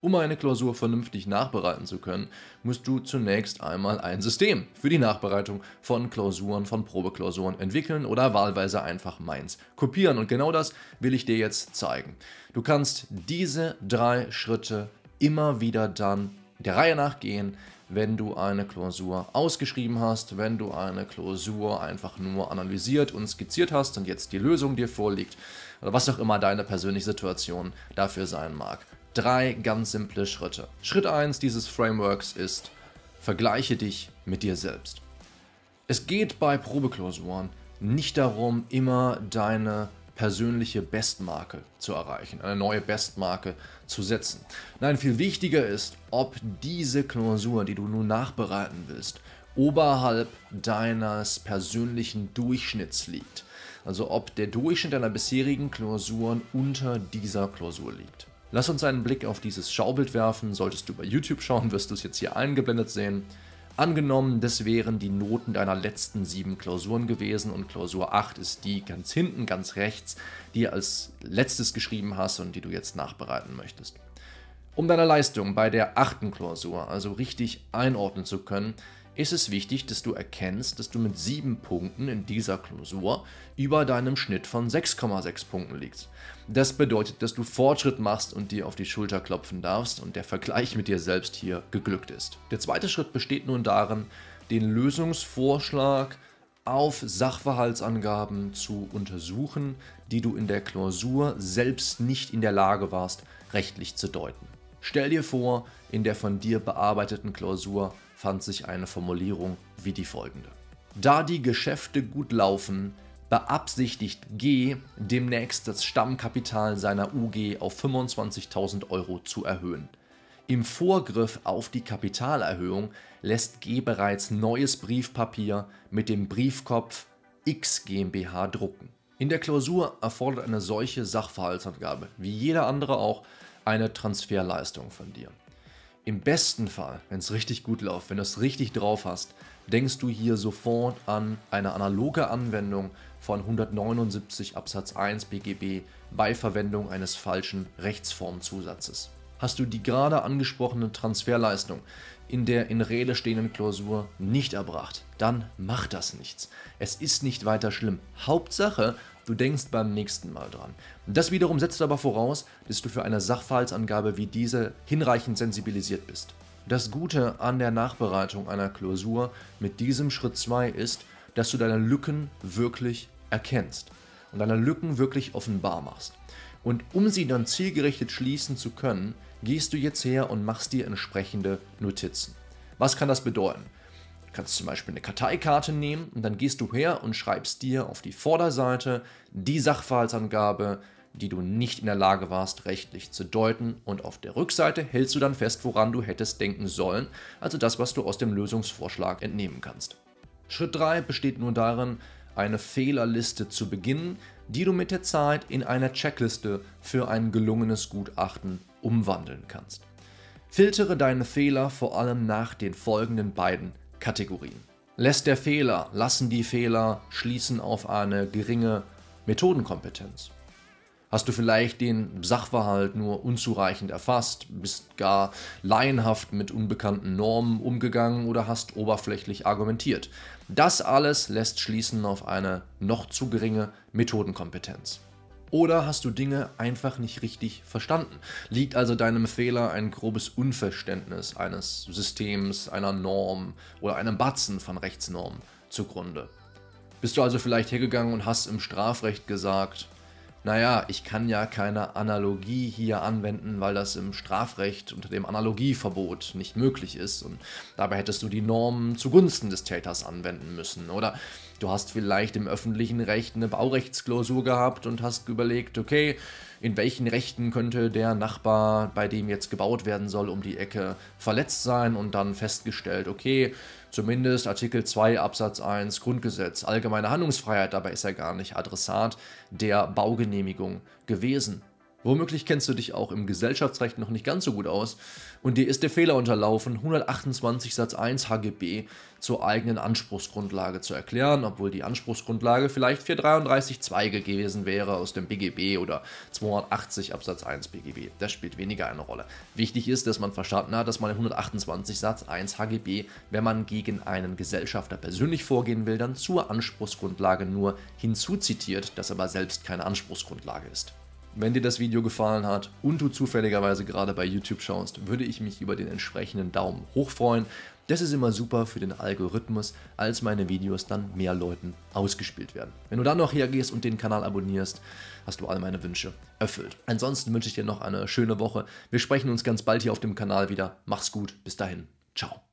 Um eine Klausur vernünftig nachbereiten zu können, musst du zunächst einmal ein System für die Nachbereitung von Klausuren, von Probeklausuren entwickeln oder wahlweise einfach meins kopieren. Und genau das will ich dir jetzt zeigen. Du kannst diese drei Schritte immer wieder dann der Reihe nach gehen, wenn du eine Klausur ausgeschrieben hast, wenn du eine Klausur einfach nur analysiert und skizziert hast und jetzt die Lösung dir vorliegt oder was auch immer deine persönliche Situation dafür sein mag drei ganz simple Schritte. Schritt 1 dieses Frameworks ist, vergleiche dich mit dir selbst. Es geht bei Probeklausuren nicht darum, immer deine persönliche Bestmarke zu erreichen, eine neue Bestmarke zu setzen. Nein, viel wichtiger ist, ob diese Klausur, die du nun nachbereiten willst, oberhalb deines persönlichen Durchschnitts liegt. Also ob der Durchschnitt deiner bisherigen Klausuren unter dieser Klausur liegt. Lass uns einen Blick auf dieses Schaubild werfen. Solltest du bei YouTube schauen, wirst du es jetzt hier eingeblendet sehen. Angenommen, das wären die Noten deiner letzten sieben Klausuren gewesen und Klausur 8 ist die ganz hinten, ganz rechts, die du als letztes geschrieben hast und die du jetzt nachbereiten möchtest. Um deine Leistung bei der achten Klausur also richtig einordnen zu können, ist es wichtig, dass du erkennst, dass du mit sieben Punkten in dieser Klausur über deinem Schnitt von 6,6 Punkten liegst. Das bedeutet, dass du Fortschritt machst und dir auf die Schulter klopfen darfst und der Vergleich mit dir selbst hier geglückt ist. Der zweite Schritt besteht nun darin, den Lösungsvorschlag auf Sachverhaltsangaben zu untersuchen, die du in der Klausur selbst nicht in der Lage warst, rechtlich zu deuten. Stell dir vor, in der von dir bearbeiteten Klausur fand sich eine Formulierung wie die folgende. Da die Geschäfte gut laufen, beabsichtigt G demnächst das Stammkapital seiner UG auf 25.000 Euro zu erhöhen. Im Vorgriff auf die Kapitalerhöhung lässt G bereits neues Briefpapier mit dem Briefkopf X GmbH drucken. In der Klausur erfordert eine solche Sachverhaltsangabe, wie jeder andere auch, eine Transferleistung von dir. Im besten Fall, wenn es richtig gut läuft, wenn du es richtig drauf hast, denkst du hier sofort an eine analoge Anwendung von 179 Absatz 1 BGB bei Verwendung eines falschen Rechtsformzusatzes. Hast du die gerade angesprochene Transferleistung in der in Rede stehenden Klausur nicht erbracht, dann macht das nichts. Es ist nicht weiter schlimm. Hauptsache, du denkst beim nächsten Mal dran. Das wiederum setzt aber voraus, dass du für eine Sachverhaltsangabe wie diese hinreichend sensibilisiert bist. Das Gute an der Nachbereitung einer Klausur mit diesem Schritt 2 ist, dass du deine Lücken wirklich erkennst und deine Lücken wirklich offenbar machst. Und um sie dann zielgerichtet schließen zu können, gehst du jetzt her und machst dir entsprechende Notizen. Was kann das bedeuten? Du kannst zum Beispiel eine Karteikarte nehmen und dann gehst du her und schreibst dir auf die Vorderseite die Sachverhaltsangabe, die du nicht in der Lage warst, rechtlich zu deuten. Und auf der Rückseite hältst du dann fest, woran du hättest denken sollen, also das, was du aus dem Lösungsvorschlag entnehmen kannst. Schritt 3 besteht nun darin, eine Fehlerliste zu beginnen, die du mit der Zeit in eine Checkliste für ein gelungenes Gutachten umwandeln kannst. Filtere deine Fehler vor allem nach den folgenden beiden Kategorien. Lässt der Fehler, lassen die Fehler schließen auf eine geringe Methodenkompetenz. Hast du vielleicht den Sachverhalt nur unzureichend erfasst, bist gar laienhaft mit unbekannten Normen umgegangen oder hast oberflächlich argumentiert. Das alles lässt schließen auf eine noch zu geringe Methodenkompetenz. Oder hast du Dinge einfach nicht richtig verstanden? Liegt also deinem Fehler ein grobes Unverständnis eines Systems, einer Norm oder einem Batzen von Rechtsnormen zugrunde? Bist du also vielleicht hergegangen und hast im Strafrecht gesagt, naja, ich kann ja keine Analogie hier anwenden, weil das im Strafrecht unter dem Analogieverbot nicht möglich ist und dabei hättest du die Normen zugunsten des Täters anwenden müssen. Oder du hast vielleicht im öffentlichen Recht eine Baurechtsklausur gehabt und hast überlegt, okay, in welchen Rechten könnte der Nachbar, bei dem jetzt gebaut werden soll, um die Ecke verletzt sein und dann festgestellt, okay, zumindest Artikel 2 Absatz 1 Grundgesetz, allgemeine Handlungsfreiheit, dabei ist er gar nicht Adressat der Baugenehmigung gewesen. Womöglich kennst du dich auch im Gesellschaftsrecht noch nicht ganz so gut aus und dir ist der Fehler unterlaufen, 128 Satz 1 HGB zur eigenen Anspruchsgrundlage zu erklären, obwohl die Anspruchsgrundlage vielleicht 433.2 gewesen wäre aus dem BGB oder 280 Absatz 1 BGB. Das spielt weniger eine Rolle. Wichtig ist, dass man verstanden hat, dass man 128 Satz 1 HGB, wenn man gegen einen Gesellschafter persönlich vorgehen will, dann zur Anspruchsgrundlage nur hinzuzitiert, das aber selbst keine Anspruchsgrundlage ist. Wenn dir das Video gefallen hat und du zufälligerweise gerade bei YouTube schaust, würde ich mich über den entsprechenden Daumen hoch freuen. Das ist immer super für den Algorithmus, als meine Videos dann mehr Leuten ausgespielt werden. Wenn du dann noch hergehst und den Kanal abonnierst, hast du all meine Wünsche erfüllt. Ansonsten wünsche ich dir noch eine schöne Woche. Wir sprechen uns ganz bald hier auf dem Kanal wieder. Mach's gut. Bis dahin. Ciao.